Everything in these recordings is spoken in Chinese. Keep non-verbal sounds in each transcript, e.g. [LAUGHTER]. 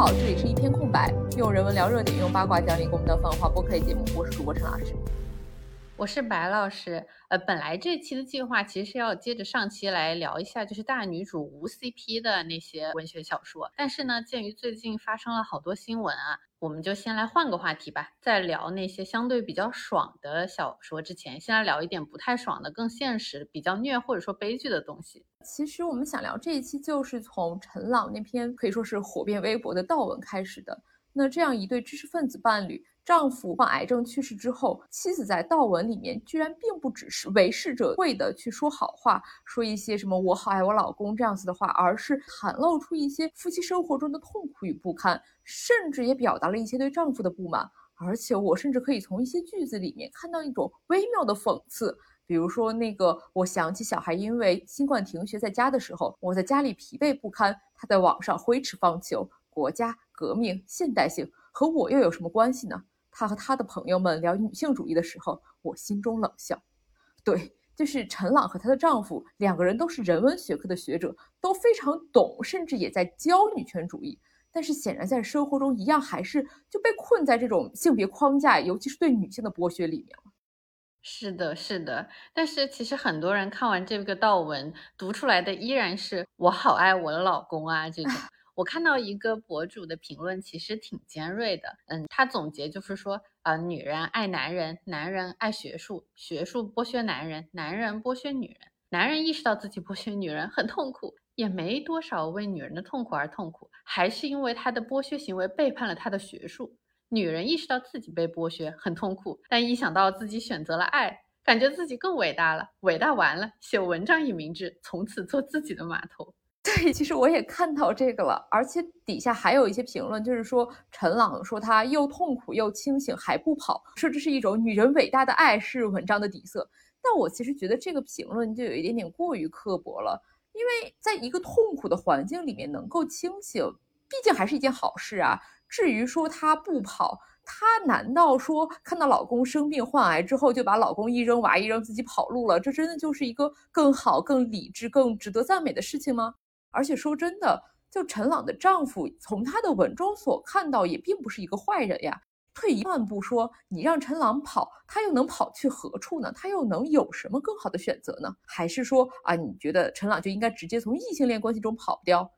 好，这里是一片空白，用人文聊热点，用八卦讲理，我们的繁华播客节目，我是主播陈老师。我是白老师，呃，本来这期的计划其实是要接着上期来聊一下，就是大女主无 CP 的那些文学小说。但是呢，鉴于最近发生了好多新闻啊，我们就先来换个话题吧。在聊那些相对比较爽的小说之前，先来聊一点不太爽的、更现实、比较虐或者说悲剧的东西。其实我们想聊这一期，就是从陈朗那篇可以说是火遍微博的悼文开始的。那这样一对知识分子伴侣。丈夫患癌症去世之后，妻子在悼文里面居然并不只是为逝者会的去说好话，说一些什么“我好爱我老公”这样子的话，而是袒露出一些夫妻生活中的痛苦与不堪，甚至也表达了一些对丈夫的不满。而且我甚至可以从一些句子里面看到一种微妙的讽刺，比如说那个，我想起小孩因为新冠停学在家的时候，我在家里疲惫不堪，他在网上挥斥方遒，国家革命现代性和我又有什么关系呢？他和他的朋友们聊女性主义的时候，我心中冷笑。对，就是陈朗和她的丈夫两个人都是人文学科的学者，都非常懂，甚至也在教女权主义。但是显然在生活中一样还是就被困在这种性别框架，尤其是对女性的剥削里面了。是的，是的。但是其实很多人看完这个悼文，读出来的依然是“我好爱我的老公啊”这种。[LAUGHS] 我看到一个博主的评论，其实挺尖锐的。嗯，他总结就是说，啊，女人爱男人，男人爱学术，学术剥削男人，男人剥削女人。男人意识到自己剥削女人很痛苦，也没多少为女人的痛苦而痛苦，还是因为他的剥削行为背叛了他的学术。女人意识到自己被剥削很痛苦，但一想到自己选择了爱，感觉自己更伟大了。伟大完了，写文章也明智，从此做自己的码头。[LAUGHS] 对，其实我也看到这个了，而且底下还有一些评论，就是说陈朗说他又痛苦又清醒还不跑，说这是一种女人伟大的爱是文章的底色。但我其实觉得这个评论就有一点点过于刻薄了，因为在一个痛苦的环境里面能够清醒，毕竟还是一件好事啊。至于说她不跑，她难道说看到老公生病患癌之后就把老公一扔娃一扔自己跑路了？这真的就是一个更好、更理智、更值得赞美的事情吗？而且说真的，就陈朗的丈夫，从他的文中所看到，也并不是一个坏人呀。退一万步说，你让陈朗跑，他又能跑去何处呢？他又能有什么更好的选择呢？还是说啊，你觉得陈朗就应该直接从异性恋关系中跑掉？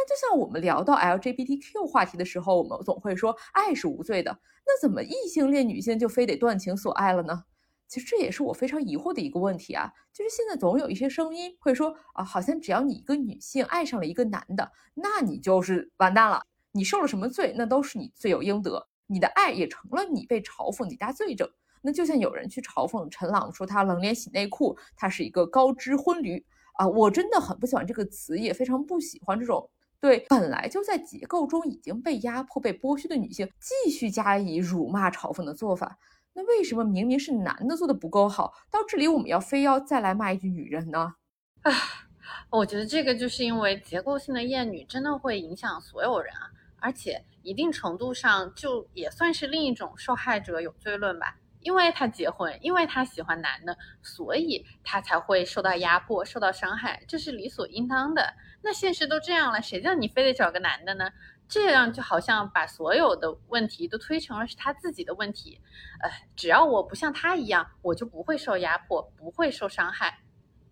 那就像我们聊到 LGBTQ 话题的时候，我们总会说爱是无罪的，那怎么异性恋女性就非得断情所爱了呢？其实这也是我非常疑惑的一个问题啊，就是现在总有一些声音会说啊，好像只要你一个女性爱上了一个男的，那你就是完蛋了，你受了什么罪，那都是你罪有应得，你的爱也成了你被嘲讽的一大罪证。那就像有人去嘲讽陈朗说他冷脸洗内裤，他是一个高知婚驴啊，我真的很不喜欢这个词，也非常不喜欢这种对本来就在结构中已经被压迫、被剥削的女性继续加以辱骂、嘲讽的做法。那为什么明明是男的做的不够好，到这里我们要非要再来骂一句女人呢？啊，[SIGHS] 我觉得这个就是因为结构性的厌女真的会影响所有人啊，而且一定程度上就也算是另一种受害者有罪论吧。因为他结婚，因为他喜欢男的，所以他才会受到压迫、受到伤害，这是理所应当的。那现实都这样了，谁叫你非得找个男的呢？这样就好像把所有的问题都推成了是他自己的问题，呃，只要我不像他一样，我就不会受压迫，不会受伤害。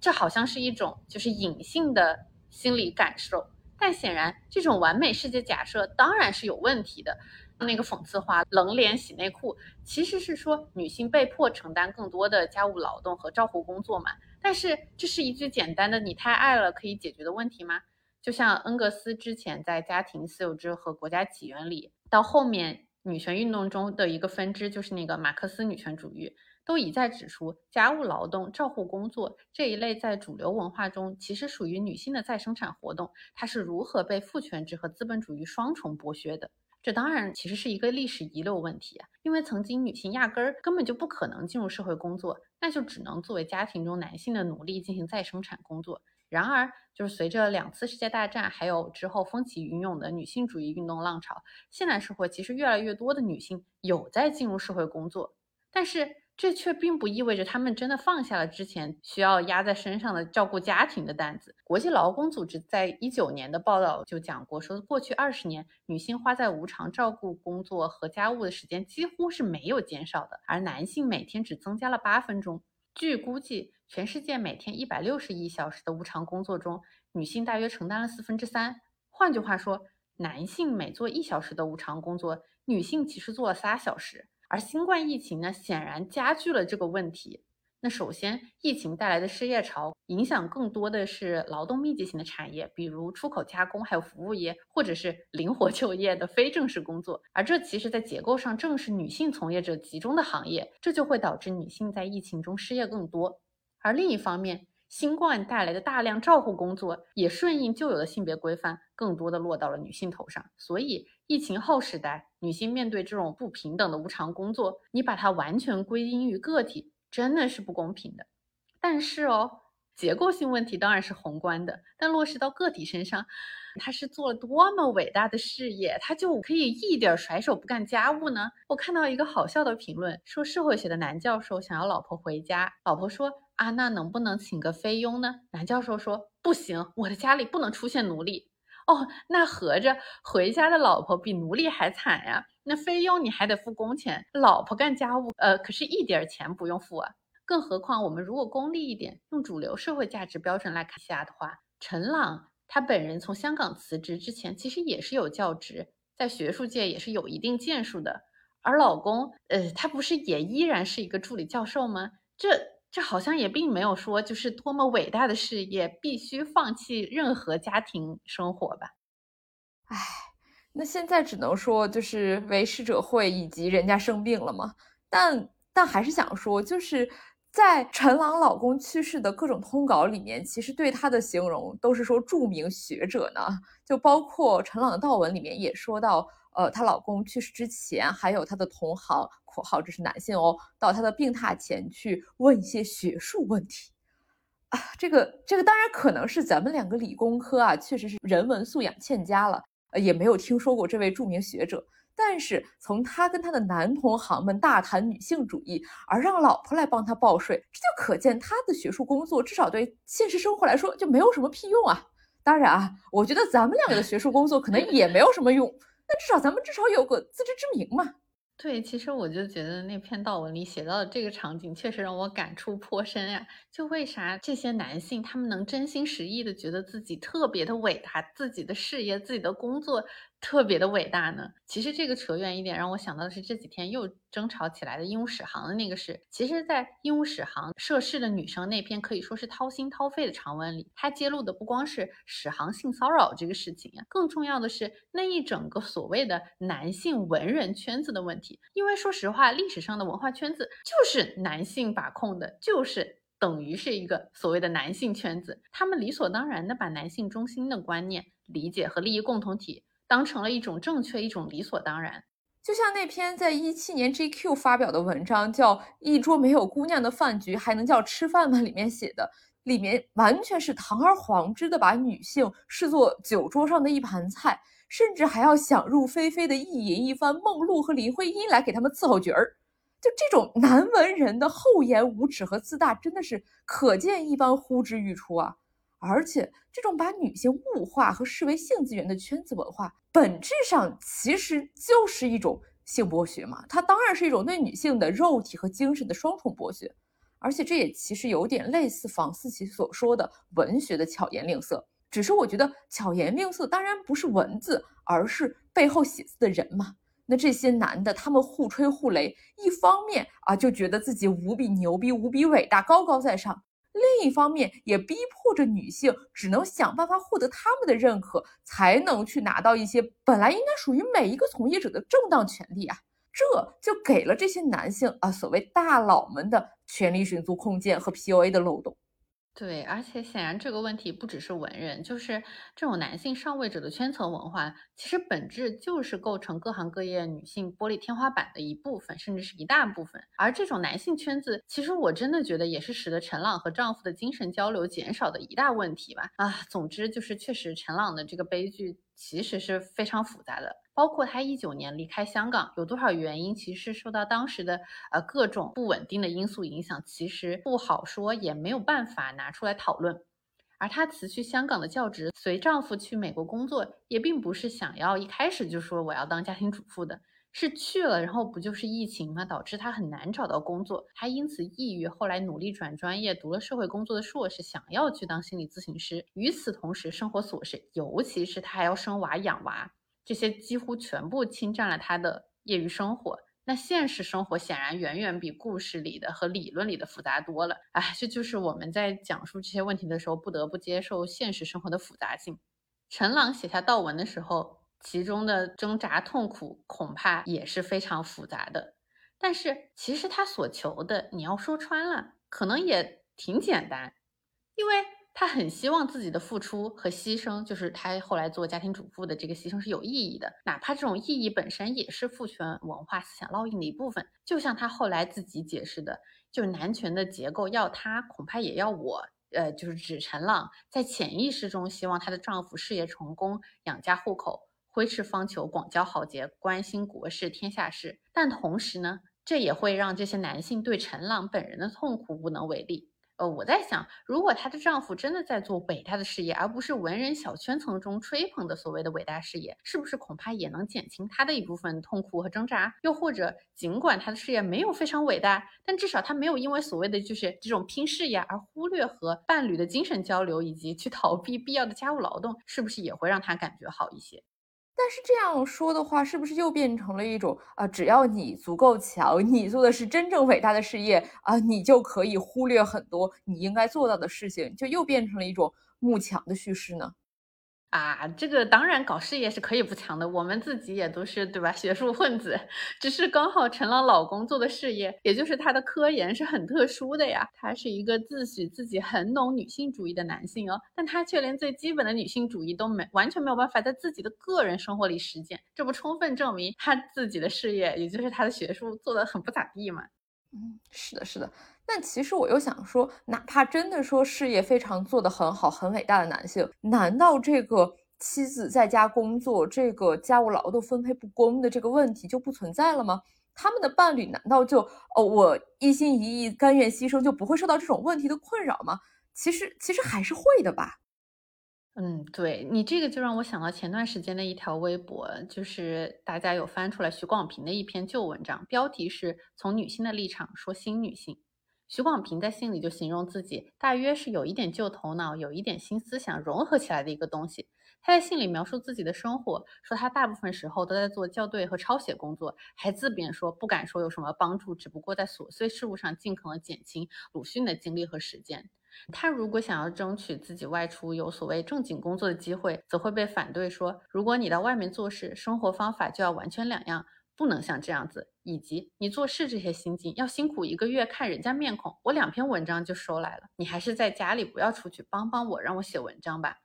这好像是一种就是隐性的心理感受，但显然这种完美世界假设当然是有问题的。那个讽刺话“冷脸洗内裤”其实是说女性被迫承担更多的家务劳动和照护工作嘛？但是这是一句简单的“你太爱了”可以解决的问题吗？就像恩格斯之前在《家庭私有制和国家起源》里，到后面女权运动中的一个分支，就是那个马克思女权主义，都一再指出，家务劳动、照护工作这一类在主流文化中其实属于女性的再生产活动，它是如何被父权制和资本主义双重剥削的？这当然其实是一个历史遗留问题，因为曾经女性压根儿根本就不可能进入社会工作，那就只能作为家庭中男性的奴隶进行再生产工作。然而，就是随着两次世界大战，还有之后风起云涌的女性主义运动浪潮，现代社会其实越来越多的女性有在进入社会工作，但是这却并不意味着他们真的放下了之前需要压在身上的照顾家庭的担子。国际劳工组织在一九年的报道就讲过，说过去二十年，女性花在无偿照顾工作和家务的时间几乎是没有减少的，而男性每天只增加了八分钟。据估计，全世界每天一百六十亿小时的无偿工作中，女性大约承担了四分之三。换句话说，男性每做一小时的无偿工作，女性其实做了仨小时。而新冠疫情呢，显然加剧了这个问题。那首先，疫情带来的失业潮影响更多的是劳动密集型的产业，比如出口加工、还有服务业，或者是灵活就业的非正式工作。而这其实，在结构上正是女性从业者集中的行业，这就会导致女性在疫情中失业更多。而另一方面，新冠带来的大量照护工作，也顺应旧有的性别规范，更多的落到了女性头上。所以，疫情后时代，女性面对这种不平等的无偿工作，你把它完全归因于个体，真的是不公平的。但是哦，结构性问题当然是宏观的，但落实到个体身上，他是做了多么伟大的事业，他就可以一点甩手不干家务呢？我看到一个好笑的评论，说社会学的男教授想要老婆回家，老婆说。啊，那能不能请个菲佣呢？男教授说不行，我的家里不能出现奴隶。哦，那合着回家的老婆比奴隶还惨呀？那菲佣你还得付工钱，老婆干家务，呃，可是一点钱不用付啊。更何况我们如果功利一点，用主流社会价值标准来看下的话，陈朗他本人从香港辞职之前，其实也是有教职，在学术界也是有一定建树的。而老公，呃，他不是也依然是一个助理教授吗？这。这好像也并没有说，就是多么伟大的事业必须放弃任何家庭生活吧？唉，那现在只能说就是为逝者会以及人家生病了嘛。但但还是想说，就是在陈朗老公去世的各种通稿里面，其实对他的形容都是说著名学者呢，就包括陈朗的悼文里面也说到。呃，她老公去世之前，还有她的同行（括号这是男性哦）到她的病榻前去问一些学术问题啊。这个这个当然可能是咱们两个理工科啊，确实是人文素养欠佳了，呃，也没有听说过这位著名学者。但是从他跟他的男同行们大谈女性主义，而让老婆来帮他报税，这就可见他的学术工作至少对现实生活来说就没有什么屁用啊。当然啊，我觉得咱们两个的学术工作可能也没有什么用。那至少咱们至少有个自知之明嘛。对，其实我就觉得那篇悼文里写到的这个场景，确实让我感触颇深呀。就为啥这些男性他们能真心实意的觉得自己特别的伟大，自己的事业、自己的工作？特别的伟大呢。其实这个扯远一点，让我想到的是这几天又争吵起来的鹦鹉史航的那个事。其实，在鹦鹉史航涉事的女生那篇可以说是掏心掏肺的长文里，她揭露的不光是史航性骚扰这个事情呀，更重要的是那一整个所谓的男性文人圈子的问题。因为说实话，历史上的文化圈子就是男性把控的，就是等于是一个所谓的男性圈子，他们理所当然的把男性中心的观念、理解和利益共同体。当成了一种正确，一种理所当然。就像那篇在一七年 GQ 发表的文章，叫《一桌没有姑娘的饭局还能叫吃饭吗》里面写的，里面完全是堂而皇之的把女性视作酒桌上的一盘菜，甚至还要想入非非的意淫一番梦露和林徽因来给他们伺候角儿。就这种男文人的厚颜无耻和自大，真的是可见一斑，呼之欲出啊！而且，这种把女性物化和视为性资源的圈子文化，本质上其实就是一种性剥削嘛。它当然是一种对女性的肉体和精神的双重剥削。而且，这也其实有点类似房思琪所说的文学的巧言令色。只是我觉得，巧言令色当然不是文字，而是背后写字的人嘛。那这些男的，他们互吹互擂，一方面啊，就觉得自己无比牛逼、无比伟大、高高在上。另一方面，也逼迫着女性只能想办法获得他们的认可，才能去拿到一些本来应该属于每一个从业者的正当权利啊！这就给了这些男性啊，所谓大佬们的权力寻租空间和 PUA 的漏洞。对，而且显然这个问题不只是文人，就是这种男性上位者的圈层文化，其实本质就是构成各行各业女性玻璃天花板的一部分，甚至是一大部分。而这种男性圈子，其实我真的觉得也是使得陈朗和丈夫的精神交流减少的一大问题吧。啊，总之就是确实陈朗的这个悲剧。其实是非常复杂的。包括她一九年离开香港，有多少原因其实受到当时的呃各种不稳定的因素影响，其实不好说，也没有办法拿出来讨论。而她辞去香港的教职，随丈夫去美国工作，也并不是想要一开始就说我要当家庭主妇的，是去了，然后不就是疫情嘛，导致他很难找到工作，还因此抑郁，后来努力转专业，读了社会工作的硕士，想要去当心理咨询师。与此同时，生活琐事，尤其是他还要生娃养娃。这些几乎全部侵占了他的业余生活。那现实生活显然远远比故事里的和理论里的复杂多了。哎，这就是我们在讲述这些问题的时候不得不接受现实生活的复杂性。陈朗写下悼文的时候，其中的挣扎痛苦恐怕也是非常复杂的。但是其实他所求的，你要说穿了，可能也挺简单，因为。他很希望自己的付出和牺牲，就是他后来做家庭主妇的这个牺牲是有意义的，哪怕这种意义本身也是父权文化思想烙印的一部分。就像他后来自己解释的，就是男权的结构要他，恐怕也要我，呃，就是指陈浪在潜意识中希望她的丈夫事业成功，养家糊口，挥斥方遒，广交豪杰，关心国事天下事。但同时呢，这也会让这些男性对陈浪本人的痛苦无能为力。呃，我在想，如果她的丈夫真的在做伟大的事业，而不是文人小圈层中吹捧的所谓的伟大事业，是不是恐怕也能减轻她的一部分痛苦和挣扎？又或者，尽管她的事业没有非常伟大，但至少她没有因为所谓的就是这种拼事业而忽略和伴侣的精神交流，以及去逃避必要的家务劳动，是不是也会让她感觉好一些？但是这样说的话，是不是又变成了一种啊？只要你足够强，你做的是真正伟大的事业啊，你就可以忽略很多你应该做到的事情，就又变成了一种慕强的叙事呢？啊，这个当然搞事业是可以不强的，我们自己也都是对吧？学术混子，只是刚好陈朗老公做的事业，也就是他的科研是很特殊的呀。他是一个自诩自己很懂女性主义的男性哦，但他却连最基本的女性主义都没，完全没有办法在自己的个人生活里实践，这不充分证明他自己的事业，也就是他的学术做的很不咋地吗？嗯，是的，是的。但其实我又想说，哪怕真的说事业非常做得很好、很伟大的男性，难道这个妻子在家工作、这个家务劳动分配不公的这个问题就不存在了吗？他们的伴侣难道就哦，我一心一意、甘愿牺牲，就不会受到这种问题的困扰吗？其实，其实还是会的吧。嗯，对你这个就让我想到前段时间的一条微博，就是大家有翻出来徐广平的一篇旧文章，标题是从女性的立场说新女性。徐广平在信里就形容自己大约是有一点旧头脑，有一点新思想融合起来的一个东西。他在信里描述自己的生活，说他大部分时候都在做校对和抄写工作，还自贬说不敢说有什么帮助，只不过在琐碎事务上尽可能减轻鲁迅的精力和时间。他如果想要争取自己外出有所谓正经工作的机会，则会被反对说：如果你到外面做事，生活方法就要完全两样，不能像这样子。以及你做事这些心境，要辛苦一个月看人家面孔，我两篇文章就收来了。你还是在家里不要出去，帮帮我，让我写文章吧。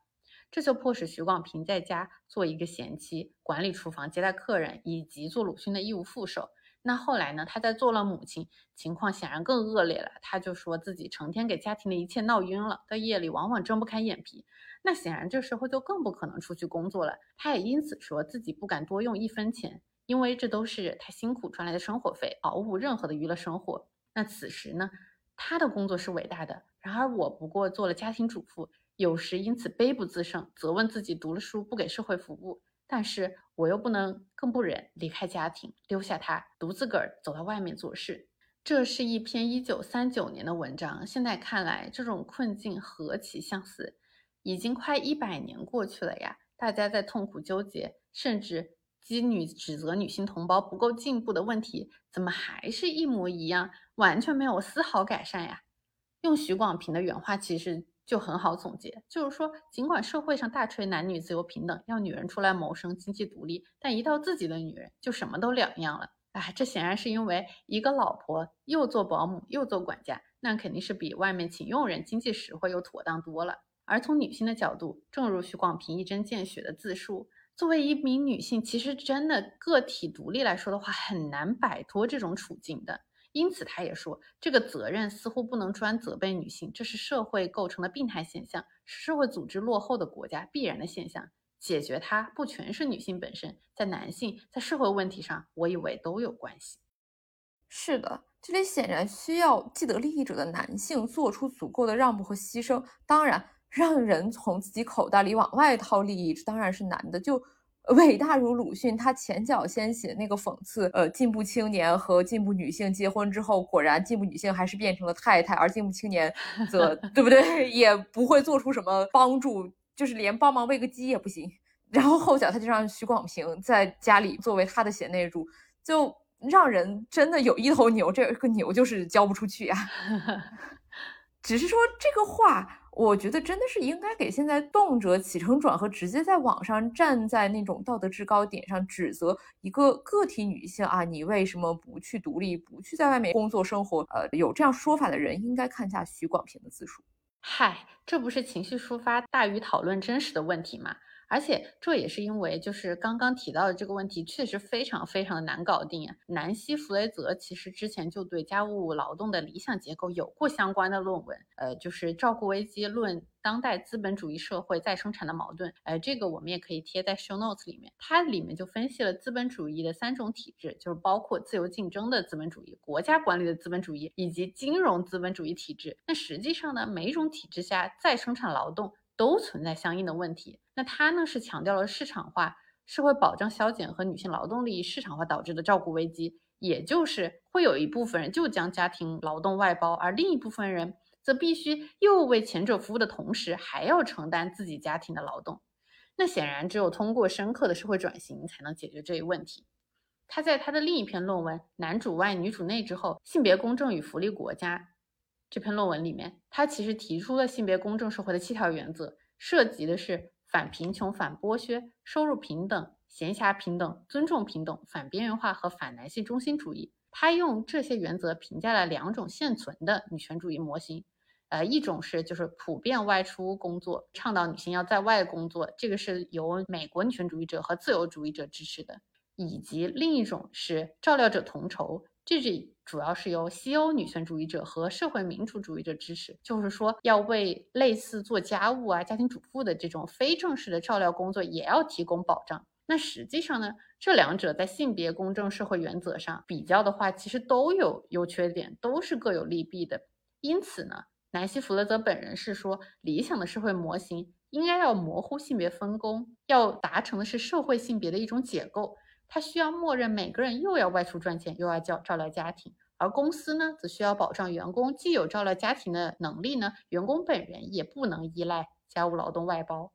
这就迫使徐广平在家做一个贤妻，管理厨房、接待客人，以及做鲁迅的义务副手。那后来呢？他在做了母亲，情况显然更恶劣了。他就说自己成天给家庭的一切闹晕了，到夜里往往睁不开眼皮。那显然这时候就更不可能出去工作了。他也因此说自己不敢多用一分钱，因为这都是他辛苦赚来的生活费，毫无任何的娱乐生活。那此时呢，他的工作是伟大的，然而我不过做了家庭主妇，有时因此悲不自胜，责问自己读了书不给社会服务。但是我又不能，更不忍离开家庭，丢下他独自个儿走到外面做事。这是一篇一九三九年的文章，现在看来，这种困境何其相似！已经快一百年过去了呀，大家在痛苦纠结，甚至激女指责女性同胞不够进步的问题，怎么还是一模一样，完全没有丝毫改善呀？用徐广平的原话，其实。就很好总结，就是说，尽管社会上大吹男女自由平等，要女人出来谋生、经济独立，但一到自己的女人，就什么都两样了。哎，这显然是因为一个老婆又做保姆又做管家，那肯定是比外面请佣人经济实惠又妥当多了。而从女性的角度，正如徐广平一针见血的自述，作为一名女性，其实真的个体独立来说的话，很难摆脱这种处境的。因此，他也说，这个责任似乎不能专责备女性，这是社会构成的病态现象，是社会组织落后的国家必然的现象。解决它不全是女性本身，在男性在社会问题上，我以为都有关系。是的，这里显然需要既得利益者的男性做出足够的让步和牺牲。当然，让人从自己口袋里往外掏利益，这当然是难的。就伟大如鲁迅，他前脚先写那个讽刺，呃，进步青年和进步女性结婚之后，果然进步女性还是变成了太太，而进步青年则 [LAUGHS] 对不对，也不会做出什么帮助，就是连帮忙喂个鸡也不行。然后后脚他就让许广平在家里作为他的贤内助，就。让人真的有一头牛，这个牛就是交不出去呀。[LAUGHS] 只是说这个话，我觉得真的是应该给现在动辄起承转合，直接在网上站在那种道德制高点上指责一个个体女性啊，你为什么不去独立，不去在外面工作生活？呃，有这样说法的人，应该看下许广平的自述。嗨，这不是情绪抒发大于讨论真实的问题吗？而且这也是因为，就是刚刚提到的这个问题，确实非常非常的难搞定啊。南希·弗雷泽其实之前就对家务劳动的理想结构有过相关的论文，呃，就是《照顾危机论：当代资本主义社会再生产的矛盾》。呃，这个我们也可以贴在 show notes 里面。它里面就分析了资本主义的三种体制，就是包括自由竞争的资本主义、国家管理的资本主义以及金融资本主义体制。那实际上呢，每一种体制下再生产劳动。都存在相应的问题。那他呢是强调了市场化、社会保障削减和女性劳动力市场化导致的照顾危机，也就是会有一部分人就将家庭劳动外包，而另一部分人则必须又为前者服务的同时，还要承担自己家庭的劳动。那显然，只有通过深刻的社会转型，才能解决这一问题。他在他的另一篇论文《男主外女主内》之后，性别公正与福利国家。这篇论文里面，他其实提出了性别公正社会的七条原则，涉及的是反贫穷、反剥削、收入平等、闲暇平等、尊重平等、反边缘化和反男性中心主义。他用这些原则评价了两种现存的女权主义模型，呃，一种是就是普遍外出工作，倡导女性要在外工作，这个是由美国女权主义者和自由主义者支持的，以及另一种是照料者同酬。这里主要是由西欧女权主义者和社会民主主义者支持，就是说要为类似做家务啊、家庭主妇的这种非正式的照料工作也要提供保障。那实际上呢，这两者在性别公正社会原则上比较的话，其实都有优缺点，都是各有利弊的。因此呢，南希·弗勒泽本人是说，理想的社会模型应该要模糊性别分工，要达成的是社会性别的一种解构。他需要默认每个人又要外出赚钱，又要照照料家庭，而公司呢，则需要保障员工既有照料家庭的能力呢，员工本人也不能依赖家务劳动外包。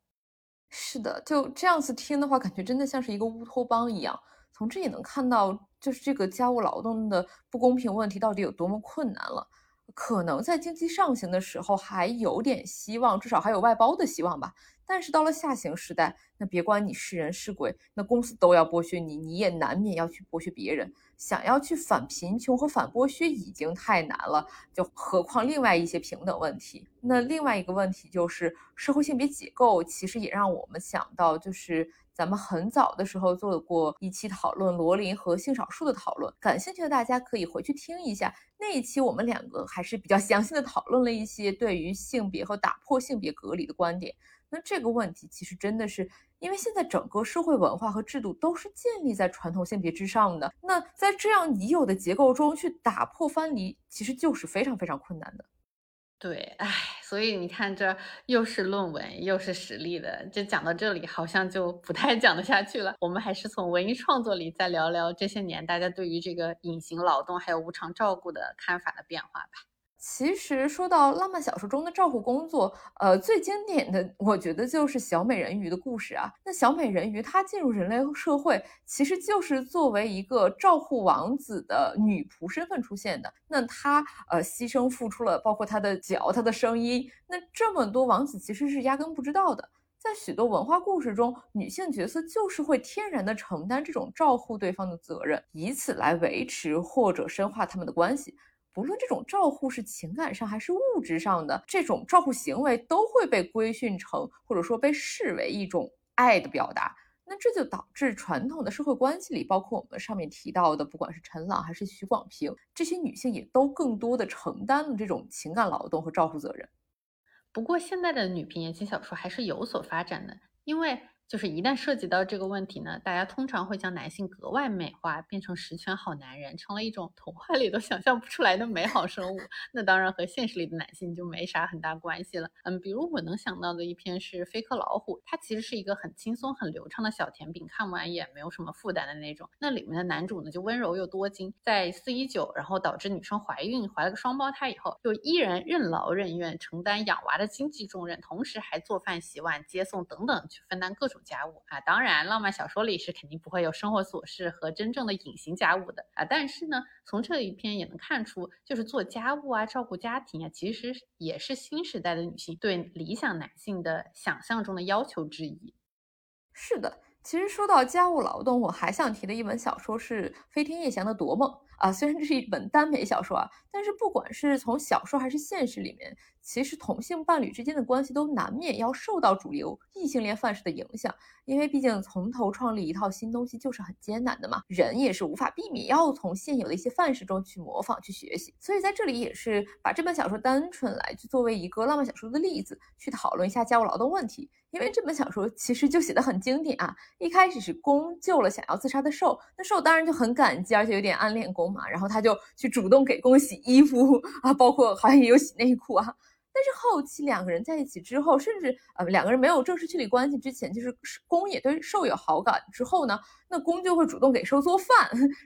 是的，就这样子听的话，感觉真的像是一个乌托邦一样。从这也能看到，就是这个家务劳动的不公平问题到底有多么困难了。可能在经济上行的时候还有点希望，至少还有外包的希望吧。但是到了下行时代，那别管你是人是鬼，那公司都要剥削你，你也难免要去剥削别人。想要去反贫穷和反剥削已经太难了，就何况另外一些平等问题。那另外一个问题就是社会性别结构，其实也让我们想到，就是咱们很早的时候做过一期讨论罗琳和性少数的讨论，感兴趣的大家可以回去听一下那一期，我们两个还是比较详细的讨论了一些对于性别和打破性别隔离的观点。那这个问题其实真的是，因为现在整个社会文化和制度都是建立在传统性别之上的。那在这样已有的结构中去打破藩篱，其实就是非常非常困难的。对，唉，所以你看，这又是论文又是实例的，就讲到这里，好像就不太讲得下去了。我们还是从文艺创作里再聊聊这些年大家对于这个隐形劳动还有无偿照顾的看法的变化吧。其实说到浪漫小说中的照顾工作，呃，最经典的我觉得就是小美人鱼的故事啊。那小美人鱼她进入人类社会，其实就是作为一个照顾王子的女仆身份出现的。那她呃牺牲付出了，包括她的脚、她的声音，那这么多王子其实是压根不知道的。在许多文化故事中，女性角色就是会天然的承担这种照顾对方的责任，以此来维持或者深化他们的关系。无论这种照护是情感上还是物质上的，这种照护行为都会被规训成，或者说被视为一种爱的表达。那这就导致传统的社会关系里，包括我们上面提到的，不管是陈朗还是许广平，这些女性也都更多的承担了这种情感劳动和照护责任。不过，现在的女频言情小说还是有所发展的，因为就是一旦涉及到这个问题呢，大家通常会将男性格外美化，变成十全好男人，成了一种童话里都想象不出来的美好生物。那当然和现实里的男性就没啥很大关系了。嗯，比如我能想到的一篇是《飞科老虎》，它其实是一个很轻松、很流畅的小甜饼，看完也没有什么负担的那种。那里面的男主呢，就温柔又多金，在四一九，然后导致女生怀孕，怀了个双胞胎以后，就依然任劳任怨，承担养娃的经济重任，同时还做饭、洗碗、接送等等，去分担各种。家务啊，当然，浪漫小说里是肯定不会有生活琐事和真正的隐形家务的啊。但是呢，从这一篇也能看出，就是做家务啊、照顾家庭啊，其实也是新时代的女性对理想男性的想象中的要求之一。是的，其实说到家务劳动，我还想提的一本小说是飞天夜翔的《夺梦》啊。虽然这是一本耽美小说啊，但是不管是从小说还是现实里面。其实同性伴侣之间的关系都难免要受到主流异性恋范式的影响，因为毕竟从头创立一套新东西就是很艰难的嘛，人也是无法避免要从现有的一些范式中去模仿去学习。所以在这里也是把这本小说单纯来去作为一个浪漫小说的例子去讨论一下家务劳动问题，因为这本小说其实就写的很经典啊。一开始是公救了想要自杀的受，那受当然就很感激，而且有点暗恋公嘛，然后他就去主动给公洗衣服啊，包括好像也有洗内裤啊。但是后期两个人在一起之后，甚至呃两个人没有正式确立关系之前，就是公也对受有好感之后呢，那公就会主动给受做饭，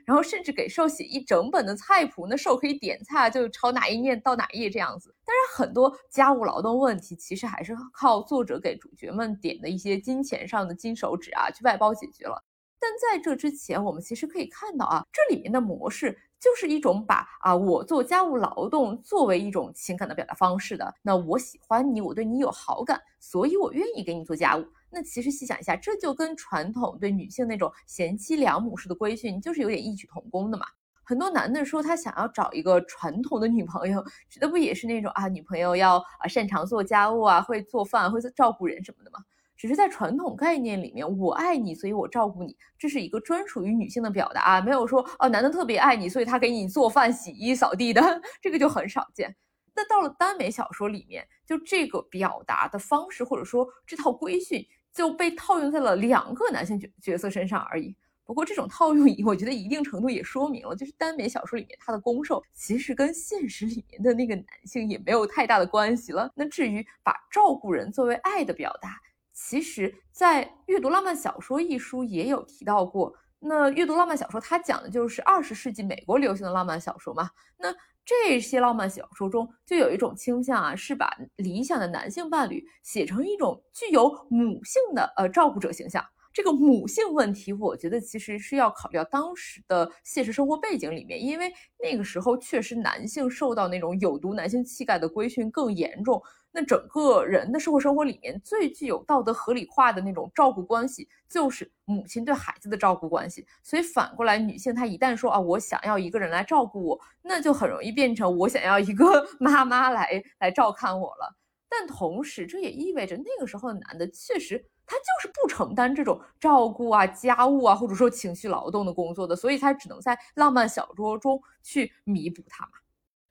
然后甚至给受写一整本的菜谱，那受可以点菜，就朝哪一页到哪一页这样子。当然，很多家务劳动问题其实还是靠作者给主角们点的一些金钱上的金手指啊去外包解决了。但在这之前，我们其实可以看到啊，这里面的模式。就是一种把啊我做家务劳动作为一种情感的表达方式的。那我喜欢你，我对你有好感，所以我愿意给你做家务。那其实细想一下，这就跟传统对女性那种贤妻良母式的规训，就是有点异曲同工的嘛。很多男的说他想要找一个传统的女朋友，指的不也是那种啊女朋友要啊擅长做家务啊，会做饭，会照顾人什么的吗？只是在传统概念里面，我爱你，所以我照顾你，这是一个专属于女性的表达啊，没有说哦，男的特别爱你，所以他给你做饭、洗衣、扫地的，[LAUGHS] 这个就很少见。那到了耽美小说里面，就这个表达的方式或者说这套规训就被套用在了两个男性角角色身上而已。不过这种套用，[LAUGHS] 我觉得一定程度也说明了，就是耽美小说里面他的攻受其实跟现实里面的那个男性也没有太大的关系了。那至于把照顾人作为爱的表达，其实，在阅读浪漫小说一书也有提到过。那阅读浪漫小说，它讲的就是二十世纪美国流行的浪漫小说嘛。那这些浪漫小说中，就有一种倾向啊，是把理想的男性伴侣写成一种具有母性的呃照顾者形象。这个母性问题，我觉得其实是要考虑到当时的现实生活背景里面，因为那个时候确实男性受到那种有毒男性气概的规训更严重。那整个人的社会生活里面最具有道德合理化的那种照顾关系，就是母亲对孩子的照顾关系。所以反过来，女性她一旦说啊，我想要一个人来照顾我，那就很容易变成我想要一个 [LAUGHS] 妈妈来来照看我了。但同时，这也意味着那个时候的男的确实他就是不承担这种照顾啊、家务啊，或者说情绪劳动的工作的，所以他只能在浪漫小说中去弥补他嘛。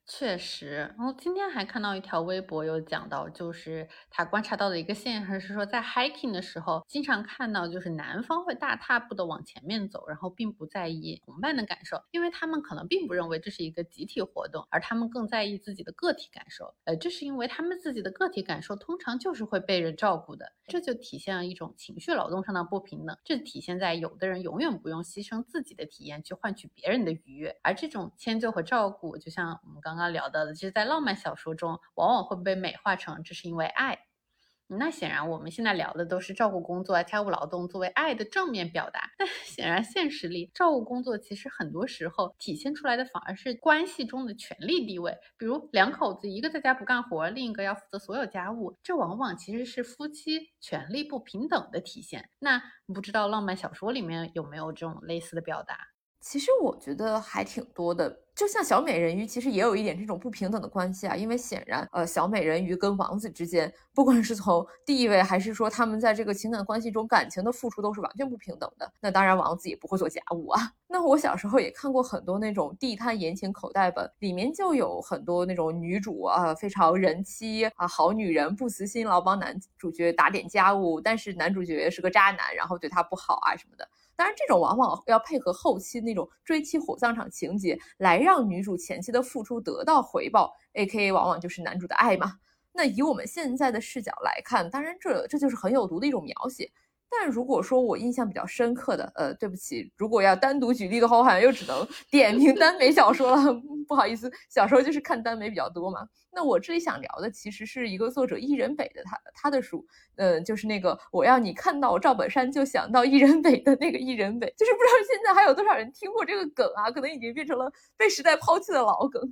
确实，然后今天还看到一条微博，有讲到，就是他观察到的一个现象是说，在 hiking 的时候，经常看到就是男方会大踏步的往前面走，然后并不在意同伴的感受，因为他们可能并不认为这是一个集体活动，而他们更在意自己的个体感受。呃，这是因为他们自己的个体感受通常就是会被人照顾的，这就体现了一种情绪劳动上的不平等。这体现在有的人永远不用牺牲自己的体验去换取别人的愉悦，而这种迁就和照顾，就像我们刚刚。聊到的，其实，在浪漫小说中，往往会被美化成这是因为爱。那显然，我们现在聊的都是照顾工作、家务劳动作为爱的正面表达。但显然，现实里，照顾工作其实很多时候体现出来的反而是关系中的权力地位。比如，两口子一个在家不干活，另一个要负责所有家务，这往往其实是夫妻权力不平等的体现。那不知道浪漫小说里面有没有这种类似的表达？其实我觉得还挺多的，就像小美人鱼，其实也有一点这种不平等的关系啊。因为显然，呃，小美人鱼跟王子之间，不管是从地位还是说他们在这个情感关系中感情的付出，都是完全不平等的。那当然，王子也不会做家务啊。[LAUGHS] 那我小时候也看过很多那种地摊言情口袋本，里面就有很多那种女主啊，非常人妻啊，好女人，不辞辛劳帮男主角打点家务，但是男主角是个渣男，然后对她不好啊什么的。当然，这种往往要配合后期那种追妻火葬场情节，来让女主前期的付出得到回报，A.K.A. 往往就是男主的爱嘛。那以我们现在的视角来看，当然这这就是很有毒的一种描写。但如果说我印象比较深刻的，呃，对不起，如果要单独举例的话，我好像又只能 [LAUGHS] 点名耽美小说了，[LAUGHS] 不好意思，小时候就是看耽美比较多嘛。那我这里想聊的其实是一个作者伊人北的他他的书，嗯，就是那个我要你看到赵本山就想到伊人北的那个伊人北，就是不知道现在还有多少人听过这个梗啊，可能已经变成了被时代抛弃的老梗。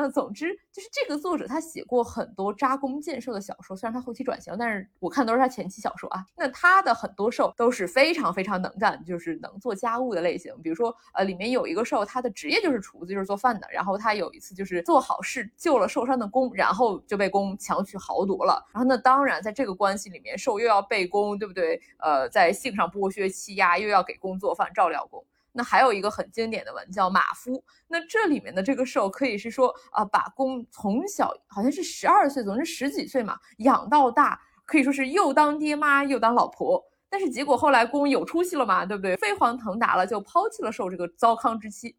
那，总之就是这个作者他写过很多扎弓箭兽的小说，虽然他后期转型，但是我看都是他前期小说啊。那他的很多兽都是非常非常能干，就是能做家务的类型。比如说，呃，里面有一个兽，他的职业就是厨子，就是做饭的。然后他有一次就是做好事救了受伤的弓，然后就被弓强取豪夺了。然后那当然在这个关系里面，兽又要被弓，对不对？呃，在性上剥削欺压，又要给弓做饭照料弓。那还有一个很经典的文叫马夫，那这里面的这个兽可以是说啊，把公从小好像是十二岁，总之十几岁嘛，养到大，可以说是又当爹妈又当老婆。但是结果后来公有出息了嘛，对不对？飞黄腾达了，就抛弃了兽这个糟糠之妻。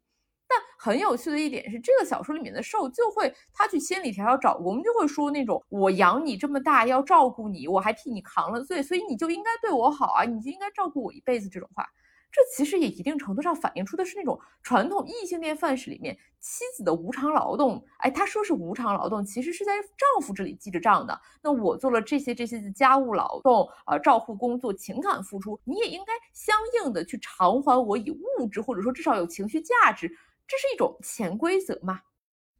但很有趣的一点是，这个小说里面的兽就会他去千里迢迢找公，就会说那种我养你这么大，要照顾你，我还替你扛了罪，所以你就应该对我好啊，你就应该照顾我一辈子这种话。这其实也一定程度上反映出的是那种传统异性恋范式里面妻子的无偿劳动。哎，她说是无偿劳动，其实是在丈夫这里记着账的。那我做了这些这些的家务劳动，呃，照护工作，情感付出，你也应该相应的去偿还我以物质或者说至少有情绪价值，这是一种潜规则嘛？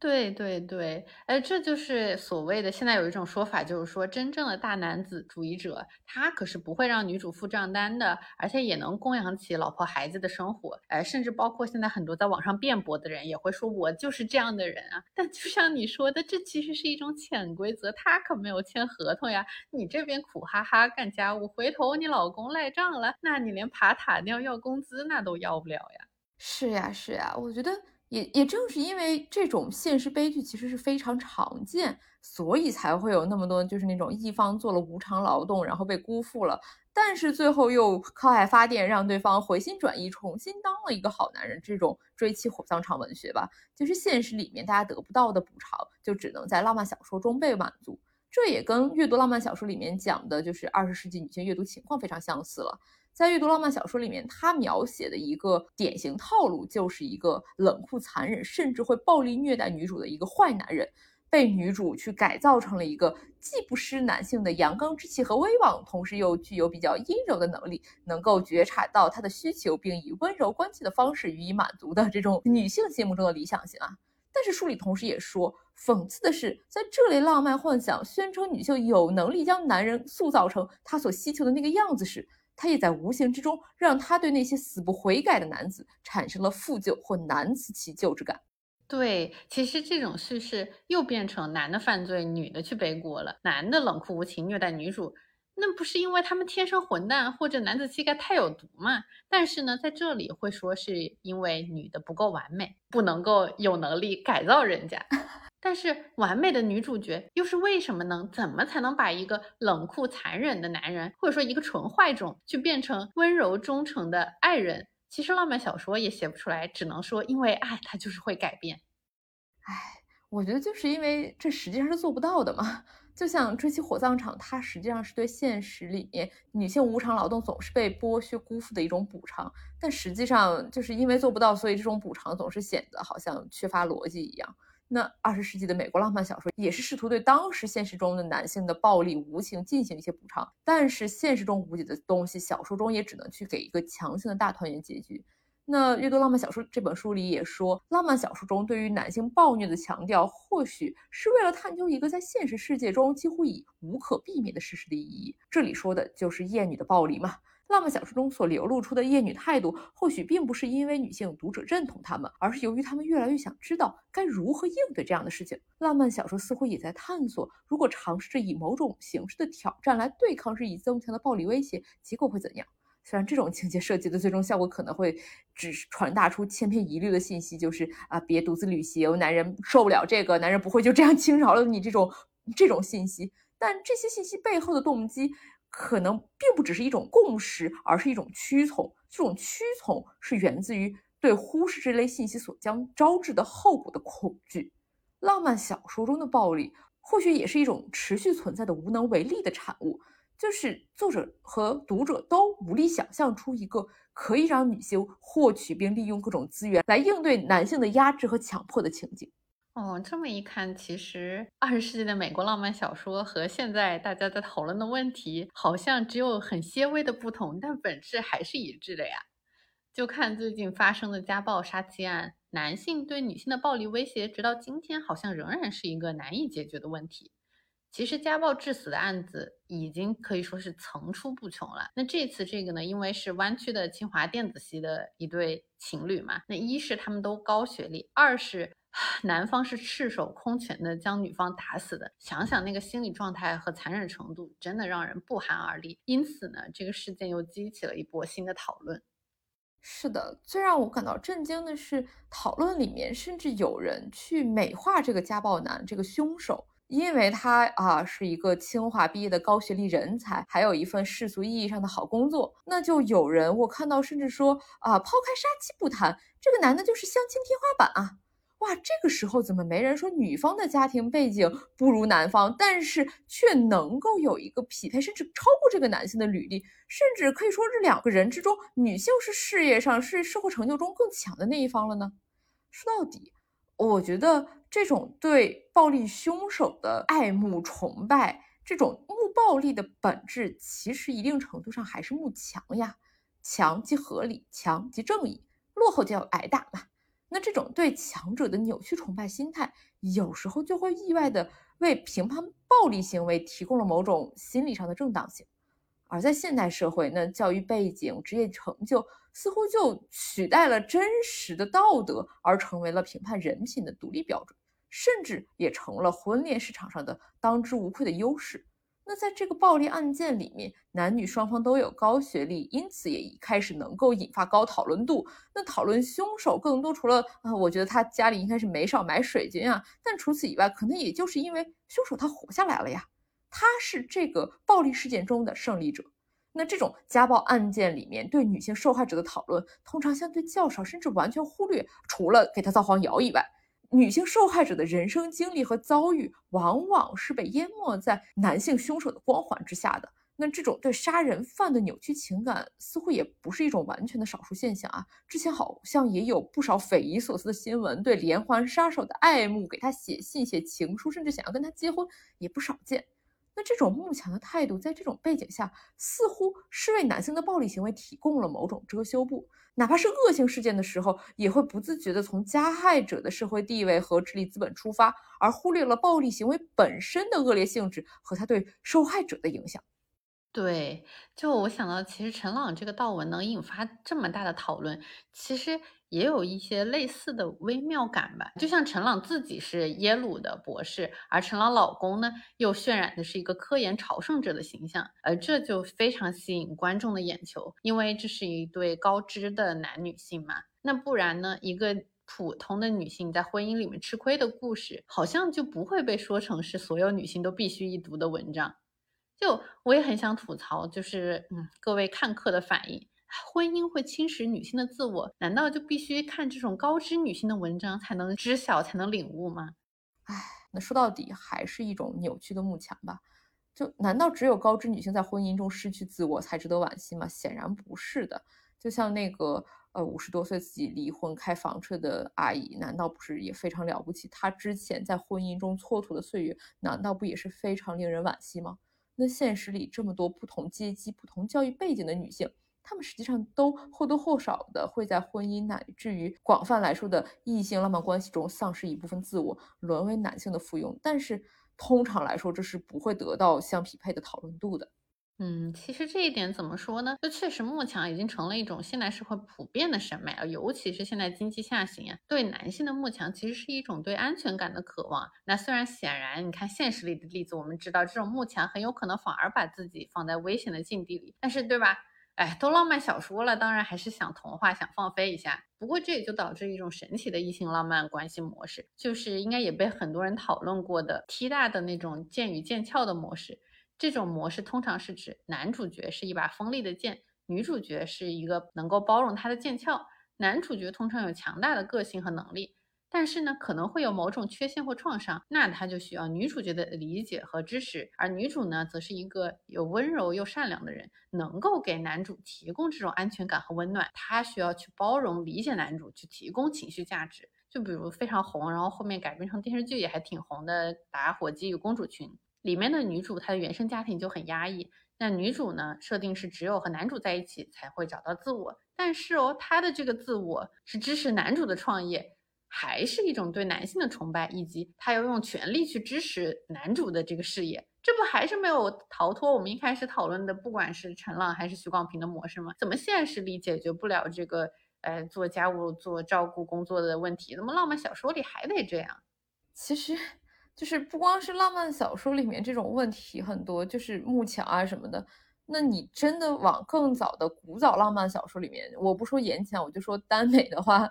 对对对，哎，这就是所谓的现在有一种说法，就是说真正的大男子主义者，他可是不会让女主付账单的，而且也能供养起老婆孩子的生活，哎，甚至包括现在很多在网上辩驳的人也会说，我就是这样的人啊。但就像你说的，这其实是一种潜规则，他可没有签合同呀。你这边苦哈哈干家务，回头你老公赖账了，那你连爬塔吊要工资那都要不了呀。是呀是呀，我觉得。也也正是因为这种现实悲剧其实是非常常见，所以才会有那么多就是那种一方做了无偿劳动，然后被辜负了，但是最后又靠爱发电，让对方回心转意，重新当了一个好男人。这种追妻火葬场文学吧，就是现实里面大家得不到的补偿，就只能在浪漫小说中被满足。这也跟阅读浪漫小说里面讲的就是二十世纪女性阅读情况非常相似了。在阅读浪漫小说里面，他描写的一个典型套路，就是一个冷酷残忍，甚至会暴力虐待女主的一个坏男人，被女主去改造成了一个既不失男性的阳刚之气和威望，同时又具有比较阴柔的能力，能够觉察到他的需求，并以温柔关切的方式予以满足的这种女性心目中的理想型啊。但是书里同时也说，讽刺的是，在这类浪漫幻想宣称女性有能力将男人塑造成她所希求的那个样子时，他也在无形之中让他对那些死不悔改的男子产生了负疚或难辞其咎之感。对，其实这种叙事又变成男的犯罪，女的去背锅了。男的冷酷无情虐待女主，那不是因为他们天生混蛋或者男子气概太有毒吗？但是呢，在这里会说是因为女的不够完美，不能够有能力改造人家。但是完美的女主角又是为什么呢？怎么才能把一个冷酷残忍的男人，或者说一个纯坏种，去变成温柔忠诚的爱人？其实浪漫小说也写不出来，只能说因为爱，它就是会改变。唉，我觉得就是因为这实际上是做不到的嘛。就像追妻火葬场，它实际上是对现实里面女性无偿劳动总是被剥削辜负的一种补偿，但实际上就是因为做不到，所以这种补偿总是显得好像缺乏逻辑一样。那二十世纪的美国浪漫小说也是试图对当时现实中的男性的暴力无情进行一些补偿，但是现实中无解的东西，小说中也只能去给一个强行的大团圆结局。那阅读浪漫小说这本书里也说，浪漫小说中对于男性暴虐的强调，或许是为了探究一个在现实世界中几乎已无可避免的事实的意义。这里说的就是厌女的暴力嘛。浪漫小说中所流露出的厌女态度，或许并不是因为女性读者认同他们，而是由于他们越来越想知道该如何应对这样的事情。浪漫小说似乎也在探索，如果尝试着以某种形式的挑战来对抗日益增强的暴力威胁，结果会怎样？虽然这种情节设计的最终效果可能会只传达出千篇一律的信息，就是啊，别独自旅行，男人受不了这个，男人不会就这样 [LAUGHS] 轻饶了你这种这种信息，但这些信息背后的动机。可能并不只是一种共识，而是一种屈从。这种屈从是源自于对忽视这类信息所将招致的后果的恐惧。浪漫小说中的暴力，或许也是一种持续存在的无能为力的产物，就是作者和读者都无力想象出一个可以让女性获取并利用各种资源来应对男性的压制和强迫的情景。哦，这么一看，其实二十世纪的美国浪漫小说和现在大家在讨论的问题，好像只有很些微的不同，但本质还是一致的呀。就看最近发生的家暴杀妻案，男性对女性的暴力威胁，直到今天好像仍然是一个难以解决的问题。其实家暴致死的案子已经可以说是层出不穷了。那这次这个呢，因为是湾区的清华电子系的一对情侣嘛，那一是他们都高学历，二是。男方是赤手空拳的将女方打死的，想想那个心理状态和残忍程度，真的让人不寒而栗。因此呢，这个事件又激起了一波新的讨论。是的，最让我感到震惊的是，讨论里面甚至有人去美化这个家暴男这个凶手，因为他啊是一个清华毕业的高学历人才，还有一份世俗意义上的好工作。那就有人我看到甚至说啊，抛开杀妻不谈，这个男的就是相亲天花板啊。哇，这个时候怎么没人说女方的家庭背景不如男方，但是却能够有一个匹配，甚至超过这个男性的履历，甚至可以说这两个人之中，女性是事业上是社会成就中更强的那一方了呢？说到底，我觉得这种对暴力凶手的爱慕崇拜，这种慕暴力的本质，其实一定程度上还是慕强呀。强即合理，强即正义，落后就要挨打嘛。那这种对强者的扭曲崇拜心态，有时候就会意外的为评判暴力行为提供了某种心理上的正当性。而在现代社会，那教育背景、职业成就似乎就取代了真实的道德，而成为了评判人品的独立标准，甚至也成了婚恋市场上的当之无愧的优势。那在这个暴力案件里面，男女双方都有高学历，因此也一开始能够引发高讨论度。那讨论凶手更多除了啊，我觉得他家里应该是没少买水军啊，但除此以外，可能也就是因为凶手他活下来了呀，他是这个暴力事件中的胜利者。那这种家暴案件里面对女性受害者的讨论，通常相对较少，甚至完全忽略，除了给他造黄谣以外。女性受害者的人生经历和遭遇，往往是被淹没在男性凶手的光环之下的。那这种对杀人犯的扭曲情感，似乎也不是一种完全的少数现象啊。之前好像也有不少匪夷所思的新闻，对连环杀手的爱慕，给他写信、写情书，甚至想要跟他结婚，也不少见。那这种慕强的态度，在这种背景下，似乎是为男性的暴力行为提供了某种遮羞布。哪怕是恶性事件的时候，也会不自觉地从加害者的社会地位和智力资本出发，而忽略了暴力行为本身的恶劣性质和他对受害者的影响。对，就我想到，其实陈朗这个悼文能引发这么大的讨论，其实也有一些类似的微妙感吧。就像陈朗自己是耶鲁的博士，而陈朗老公呢，又渲染的是一个科研朝圣者的形象，而这就非常吸引观众的眼球，因为这是一对高知的男女性嘛。那不然呢，一个普通的女性在婚姻里面吃亏的故事，好像就不会被说成是所有女性都必须一读的文章。就我也很想吐槽，就是嗯，各位看客的反应，婚姻会侵蚀女性的自我，难道就必须看这种高知女性的文章才能知晓、才能领悟吗？唉，那说到底还是一种扭曲的慕强吧？就难道只有高知女性在婚姻中失去自我才值得惋惜吗？显然不是的。就像那个呃五十多岁自己离婚开房车的阿姨，难道不是也非常了不起？她之前在婚姻中蹉跎的岁月，难道不也是非常令人惋惜吗？那现实里这么多不同阶级、不同教育背景的女性，她们实际上都或多或少的会在婚姻乃至于广泛来说的异性浪漫关系中丧失一部分自我，沦为男性的附庸。但是通常来说，这是不会得到相匹配的讨论度的。嗯，其实这一点怎么说呢？就确实慕强已经成了一种现代社会普遍的审美啊，尤其是现在经济下行啊，对男性的慕强其实是一种对安全感的渴望。那虽然显然，你看现实里的例子，我们知道这种慕强很有可能反而把自己放在危险的境地里，但是对吧？哎，都浪漫小说了，当然还是想童话，想放飞一下。不过这也就导致一种神奇的异性浪漫关系模式，就是应该也被很多人讨论过的 T 大的那种剑与剑鞘的模式。这种模式通常是指男主角是一把锋利的剑，女主角是一个能够包容他的剑鞘。男主角通常有强大的个性和能力，但是呢，可能会有某种缺陷或创伤，那他就需要女主角的理解和支持。而女主呢，则是一个有温柔又善良的人，能够给男主提供这种安全感和温暖。她需要去包容、理解男主，去提供情绪价值。就比如非常红，然后后面改编成电视剧也还挺红的《打火机与公主裙》。里面的女主她的原生家庭就很压抑，那女主呢设定是只有和男主在一起才会找到自我，但是哦，她的这个自我是支持男主的创业，还是一种对男性的崇拜，以及她要用权力去支持男主的这个事业，这不还是没有逃脱我们一开始讨论的，不管是陈朗还是徐广平的模式吗？怎么现实里解决不了这个，呃，做家务做照顾工作的问题，怎么浪漫小说里还得这样？其实。就是不光是浪漫小说里面这种问题很多，就是慕强啊什么的。那你真的往更早的古早浪漫小说里面，我不说言情，我就说耽美的话，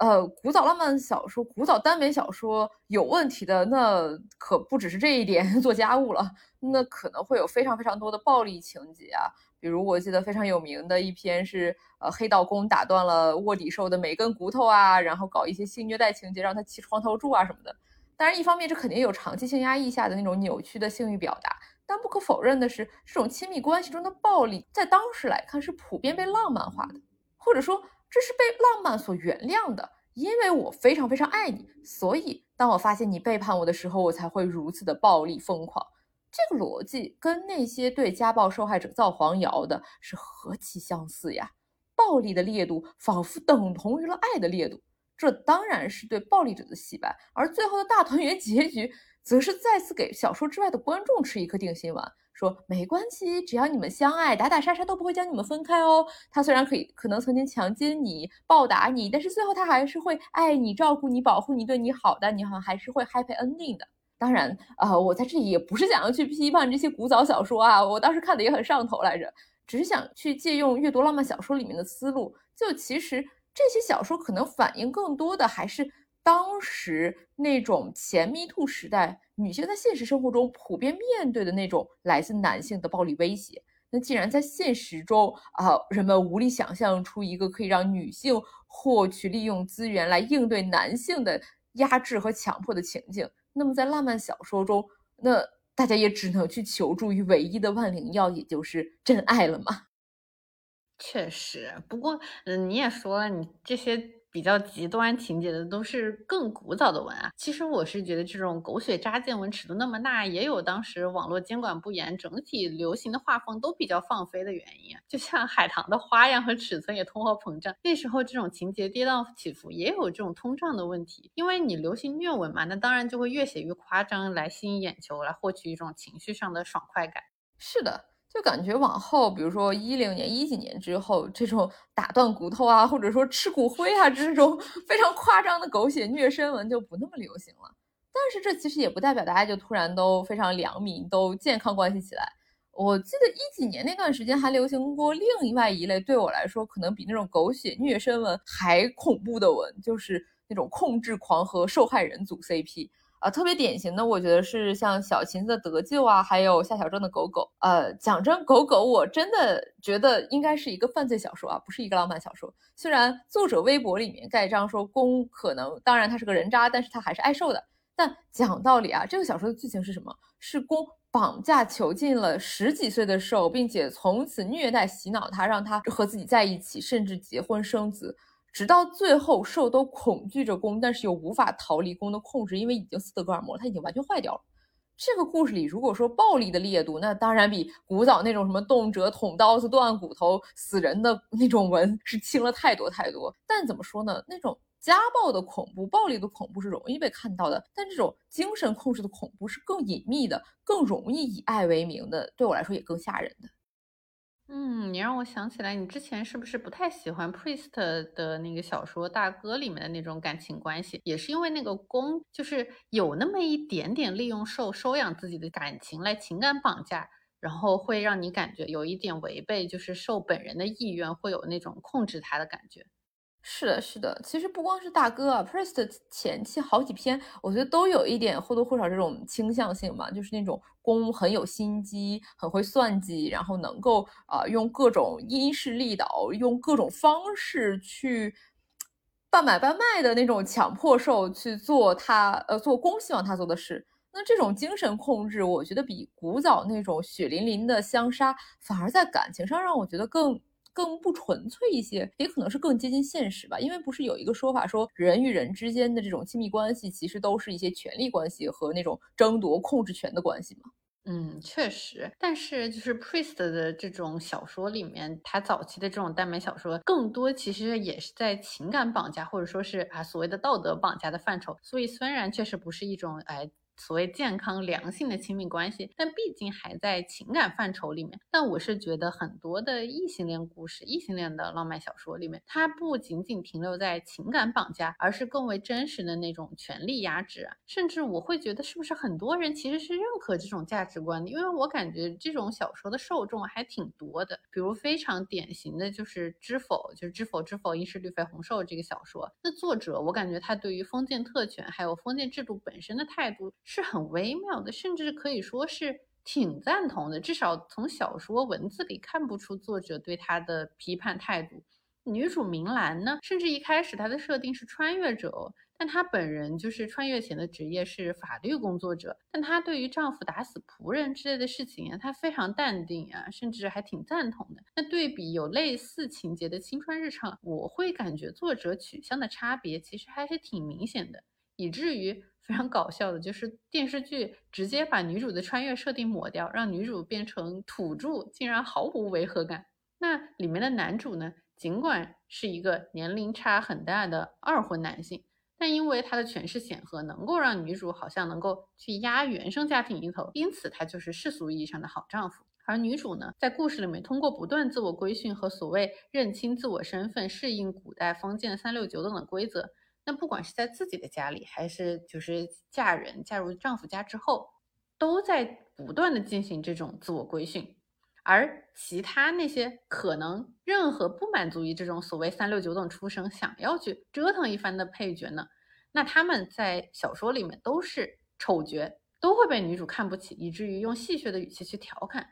呃，古早浪漫小说、古早耽美小说有问题的，那可不只是这一点，[LAUGHS] 做家务了，那可能会有非常非常多的暴力情节啊。比如我记得非常有名的一篇是，呃，黑道工打断了卧底兽的每根骨头啊，然后搞一些性虐待情节，让他骑床头柱啊什么的。当然，一方面这肯定有长期性压抑下的那种扭曲的性欲表达，但不可否认的是，这种亲密关系中的暴力在当时来看是普遍被浪漫化的，或者说这是被浪漫所原谅的。因为我非常非常爱你，所以当我发现你背叛我的时候，我才会如此的暴力疯狂。这个逻辑跟那些对家暴受害者造黄谣的是何其相似呀！暴力的烈度仿佛等同于了爱的烈度。这当然是对暴力者的洗白，而最后的大团圆结局，则是再次给小说之外的观众吃一颗定心丸，说没关系，只要你们相爱，打打杀杀都不会将你们分开哦。他虽然可以可能曾经强奸你、暴打你，但是最后他还是会爱你、照顾你、保护你、对你好的，你好像还是会 happy ending 的。当然，呃，我在这里也不是想要去批判这些古早小说啊，我当时看的也很上头来着，只是想去借用阅读浪漫小说里面的思路，就其实。这些小说可能反映更多的还是当时那种前 Me Too 时代女性在现实生活中普遍面对的那种来自男性的暴力威胁。那既然在现实中啊，人们无力想象出一个可以让女性获取利用资源来应对男性的压制和强迫的情景，那么在浪漫小说中，那大家也只能去求助于唯一的万灵药，也就是真爱了吗？确实，不过，嗯，你也说了，你这些。比较极端情节的都是更古早的文啊。其实我是觉得这种狗血渣剑文尺度那么大，也有当时网络监管不严，整体流行的画风都比较放飞的原因。就像海棠的花样和尺寸也通货膨胀，那时候这种情节跌宕起伏，也有这种通胀的问题。因为你流行虐文嘛，那当然就会越写越夸张，来吸引眼球，来获取一种情绪上的爽快感。是的。就感觉往后，比如说一零年、一几年之后，这种打断骨头啊，或者说吃骨灰啊，这种 [LAUGHS] 非常夸张的狗血虐身文就不那么流行了。但是这其实也不代表大家就突然都非常良民，都健康关系起来。我记得一几年那段时间还流行过另外一类，对我来说可能比那种狗血虐身文还恐怖的文，就是那种控制狂和受害人组 CP。啊，特别典型的，我觉得是像小琴子的得救啊，还有夏小正的狗狗。呃，讲真，狗狗我真的觉得应该是一个犯罪小说啊，不是一个浪漫小说。虽然作者微博里面盖章说公可能，当然他是个人渣，但是他还是爱受的。但讲道理啊，这个小说的剧情是什么？是公绑架囚禁了十几岁的受，并且从此虐待洗脑他，让他和自己在一起，甚至结婚生子。直到最后，兽都恐惧着弓，但是又无法逃离弓的控制，因为已经斯德哥尔摩，它已经完全坏掉了。这个故事里，如果说暴力的烈度，那当然比古早那种什么动辄捅刀子、断骨头、死人的那种文是轻了太多太多。但怎么说呢？那种家暴的恐怖、暴力的恐怖是容易被看到的，但这种精神控制的恐怖是更隐秘的、更容易以爱为名的，对我来说也更吓人的。嗯，你让我想起来，你之前是不是不太喜欢 Priest 的那个小说《大哥》里面的那种感情关系？也是因为那个公就是有那么一点点利用受收养自己的感情来情感绑架，然后会让你感觉有一点违背，就是受本人的意愿，会有那种控制他的感觉。是的，是的，其实不光是大哥啊，Prist 前期好几篇，我觉得都有一点或多或少这种倾向性嘛，就是那种攻很有心机，很会算计，然后能够啊用各种因势利导，用各种方式去半买半卖的那种强迫受去做他呃做攻希望他做的事。那这种精神控制，我觉得比古早那种血淋淋的相杀，反而在感情上让我觉得更。更不纯粹一些，也可能是更接近现实吧。因为不是有一个说法说，人与人之间的这种亲密关系，其实都是一些权力关系和那种争夺控制权的关系吗？嗯，确实。但是就是 Priest 的这种小说里面，他早期的这种耽美小说，更多其实也是在情感绑架，或者说是啊所谓的道德绑架的范畴。所以虽然确实不是一种哎。所谓健康良性的亲密关系，但毕竟还在情感范畴里面。但我是觉得很多的异性恋故事、异性恋的浪漫小说里面，它不仅仅停留在情感绑架，而是更为真实的那种权力压制。甚至我会觉得，是不是很多人其实是认可这种价值观的？因为我感觉这种小说的受众还挺多的。比如非常典型的就是《知否》，就是《知否知否，应是绿肥红瘦》这个小说。那作者，我感觉他对于封建特权还有封建制度本身的态度。是很微妙的，甚至可以说是挺赞同的。至少从小说文字里看不出作者对他的批判态度。女主明兰呢，甚至一开始她的设定是穿越者，但她本人就是穿越前的职业是法律工作者。但她对于丈夫打死仆人之类的事情啊，她非常淡定啊，甚至还挺赞同的。那对比有类似情节的青春日常，我会感觉作者取向的差别其实还是挺明显的，以至于。非常搞笑的就是电视剧直接把女主的穿越设定抹掉，让女主变成土著，竟然毫无违和感。那里面的男主呢，尽管是一个年龄差很大的二婚男性，但因为他的权势显赫，能够让女主好像能够去压原生家庭一头，因此他就是世俗意义上的好丈夫。而女主呢，在故事里面通过不断自我规训和所谓认清自我身份，适应古代封建三六九等的规则。那不管是在自己的家里，还是就是嫁人嫁入丈夫家之后，都在不断的进行这种自我规训。而其他那些可能任何不满足于这种所谓三六九等出生，想要去折腾一番的配角呢，那他们在小说里面都是丑角，都会被女主看不起，以至于用戏谑的语气去调侃。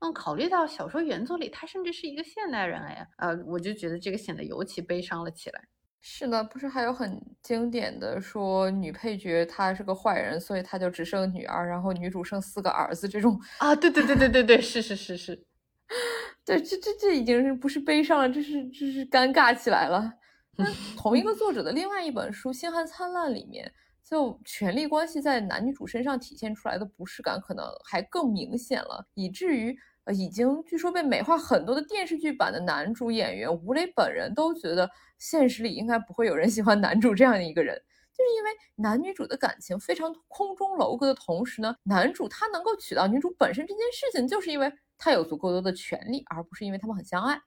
嗯，考虑到小说原作里他甚至是一个现代人哎，呃，我就觉得这个显得尤其悲伤了起来。是的，不是还有很经典的说女配角她是个坏人，所以她就只剩女儿，然后女主剩四个儿子这种 [LAUGHS] 啊？对对对对对对，是是是是，[LAUGHS] 对，这这这已经是不是悲伤了，这是这是尴尬起来了。[LAUGHS] 那同一个作者的另外一本书《星汉灿烂》里面，就权力关系在男女主身上体现出来的不适感可能还更明显了，以至于。呃，已经据说被美化很多的电视剧版的男主演员吴磊本人都觉得，现实里应该不会有人喜欢男主这样的一个人，就是因为男女主的感情非常空中楼阁的同时呢，男主他能够娶到女主本身这件事情，就是因为他有足够多的权利，而不是因为他们很相爱，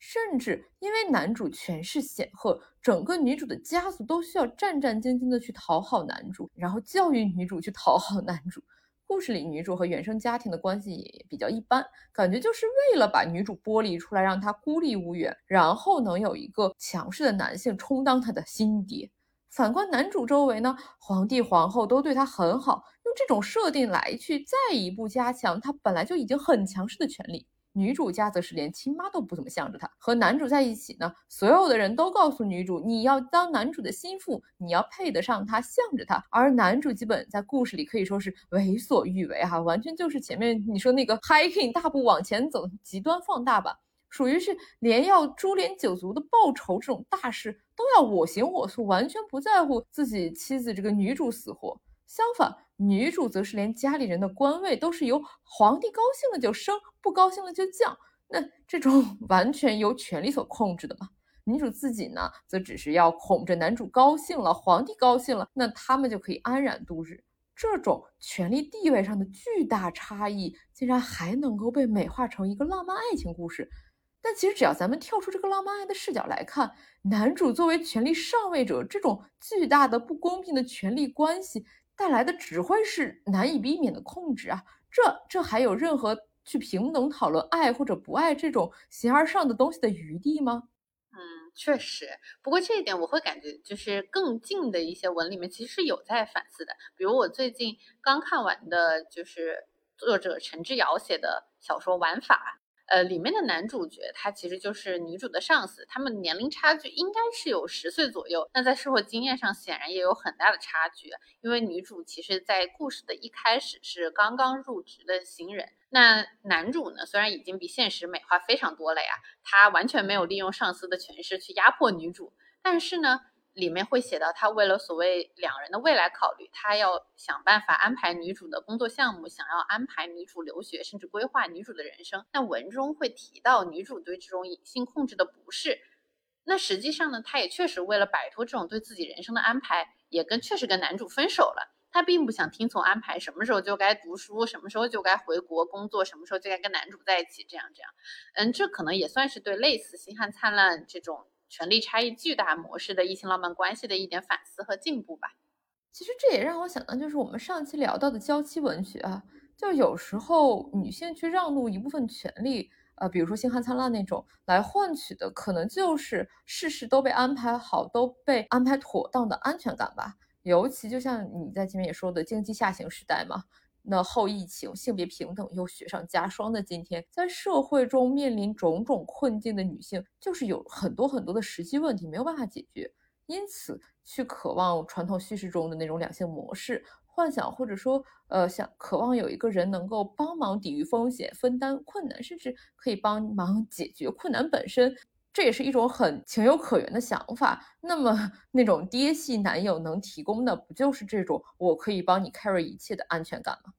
甚至因为男主权势显赫，整个女主的家族都需要战战兢兢的去讨好男主，然后教育女主去讨好男主。故事里女主和原生家庭的关系也比较一般，感觉就是为了把女主剥离出来，让她孤立无援，然后能有一个强势的男性充当她的新爹。反观男主周围呢，皇帝皇后都对他很好，用这种设定来去再一步加强他本来就已经很强势的权利。女主家则是连亲妈都不怎么向着她。和男主在一起呢，所有的人都告诉女主，你要当男主的心腹，你要配得上他，向着他。而男主基本在故事里可以说是为所欲为哈，完全就是前面你说那个 hiking 大步往前走极端放大版，属于是连要株连九族的报仇这种大事都要我行我素，完全不在乎自己妻子这个女主死活。相反，女主则是连家里人的官位都是由皇帝高兴了就升，不高兴了就降，那这种 [LAUGHS] 完全由权力所控制的嘛。女主自己呢，则只是要哄着男主高兴了，皇帝高兴了，那他们就可以安然度日。这种权力地位上的巨大差异，竟然还能够被美化成一个浪漫爱情故事。但其实，只要咱们跳出这个浪漫爱的视角来看，男主作为权力上位者，这种巨大的不公平的权力关系带来的，只会是难以避免的控制啊！这这还有任何去平等讨论爱或者不爱这种形而上的东西的余地吗？嗯，确实。不过这一点，我会感觉就是更近的一些文里面其实是有在反思的。比如我最近刚看完的，就是作者陈志尧写的小说《玩法》。呃，里面的男主角他其实就是女主的上司，他们年龄差距应该是有十岁左右。那在社会经验上显然也有很大的差距，因为女主其实在故事的一开始是刚刚入职的新人。那男主呢，虽然已经比现实美化非常多了呀，他完全没有利用上司的权势去压迫女主，但是呢。里面会写到，他为了所谓两人的未来考虑，他要想办法安排女主的工作项目，想要安排女主留学，甚至规划女主的人生。那文中会提到女主对这种隐性控制的不适。那实际上呢，他也确实为了摆脱这种对自己人生的安排，也跟确实跟男主分手了。他并不想听从安排，什么时候就该读书，什么时候就该回国工作，什么时候就该跟男主在一起，这样这样。嗯，这可能也算是对类似《星汉灿烂》这种。权力差异巨大模式的异性浪漫关系的一点反思和进步吧。其实这也让我想到，就是我们上期聊到的娇妻文学啊，就有时候女性去让渡一部分权利，呃，比如说《星汉灿烂》那种，来换取的可能就是事事都被安排好，都被安排妥当的安全感吧。尤其就像你在前面也说的，经济下行时代嘛。那后疫情，性别平等又雪上加霜的今天，在社会中面临种种困境的女性，就是有很多很多的实际问题没有办法解决，因此去渴望传统叙事中的那种两性模式，幻想或者说呃想渴望有一个人能够帮忙抵御风险、分担困难，甚至可以帮忙解决困难本身。这也是一种很情有可原的想法。那么，那种爹系男友能提供的，不就是这种我可以帮你 carry 一切的安全感吗？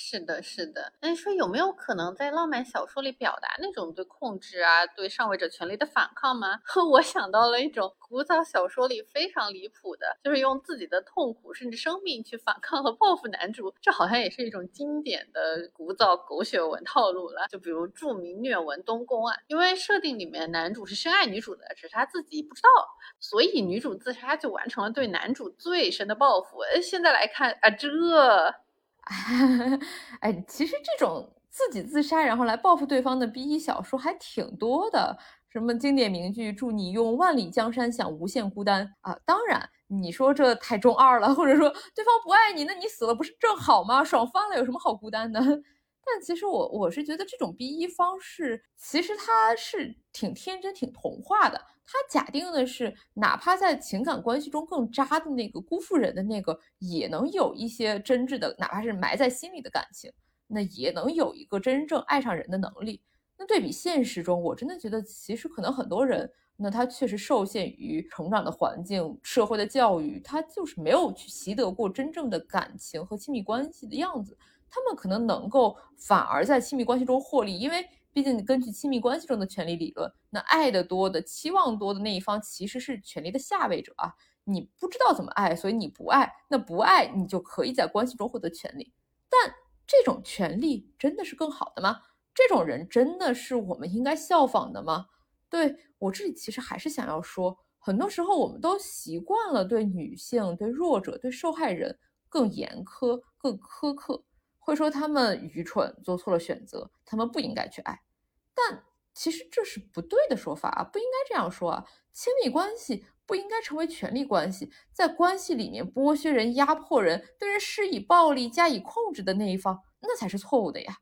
是的，是的。那你说有没有可能在浪漫小说里表达那种对控制啊、对上位者权利的反抗吗？[LAUGHS] 我想到了一种古早小说里非常离谱的，就是用自己的痛苦甚至生命去反抗和报复男主。这好像也是一种经典的古早狗血文套路了。就比如著名虐文东宫啊，因为设定里面男主是深爱女主的，只是他自己不知道，所以女主自杀就完成了对男主最深的报复。呃，现在来看啊，这。[LAUGHS] 哎，其实这种自己自杀然后来报复对方的 B E 小说还挺多的，什么经典名句“祝你用万里江山享无限孤单”啊，当然你说这太中二了，或者说对方不爱你，那你死了不是正好吗？爽翻了，有什么好孤单的？但其实我我是觉得这种 B 一方式其实它是挺天真、挺童话的。它假定的是，哪怕在情感关系中更渣的那个辜负人的那个，也能有一些真挚的，哪怕是埋在心里的感情，那也能有一个真正爱上人的能力。那对比现实中，我真的觉得其实可能很多人，那他确实受限于成长的环境、社会的教育，他就是没有去习得过真正的感情和亲密关系的样子。他们可能能够反而在亲密关系中获利，因为毕竟根据亲密关系中的权利理论，那爱的多的、期望多的那一方其实是权力的下位者啊。你不知道怎么爱，所以你不爱，那不爱你就可以在关系中获得权利。但这种权利真的是更好的吗？这种人真的是我们应该效仿的吗？对我这里其实还是想要说，很多时候我们都习惯了对女性、对弱者、对受害人更严苛、更苛刻。会说他们愚蠢，做错了选择，他们不应该去爱，但其实这是不对的说法啊，不应该这样说啊。亲密关系不应该成为权力关系，在关系里面剥削人、压迫人，对人施以暴力、加以控制的那一方，那才是错误的呀。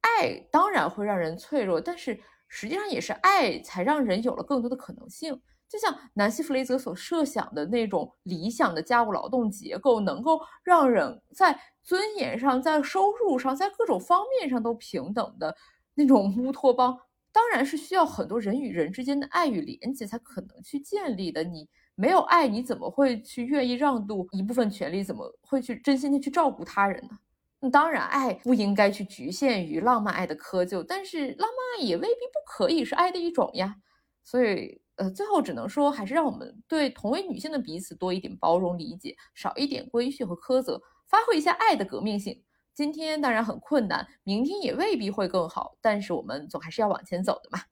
爱当然会让人脆弱，但是实际上也是爱才让人有了更多的可能性。就像南希·弗雷泽所设想的那种理想的家务劳动结构，能够让人在尊严上、在收入上、在各种方面上都平等的那种乌托邦，当然是需要很多人与人之间的爱与连接才可能去建立的。你没有爱，你怎么会去愿意让渡一部分权利？怎么会去真心的去照顾他人呢？那当然，爱不应该去局限于浪漫爱的窠臼，但是浪漫爱也未必不可以是爱的一种呀。所以。呃，最后只能说，还是让我们对同为女性的彼此多一点包容理解，少一点规训和苛责，发挥一下爱的革命性。今天当然很困难，明天也未必会更好，但是我们总还是要往前走的嘛。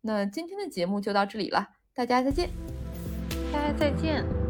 那今天的节目就到这里了，大家再见。大家再见。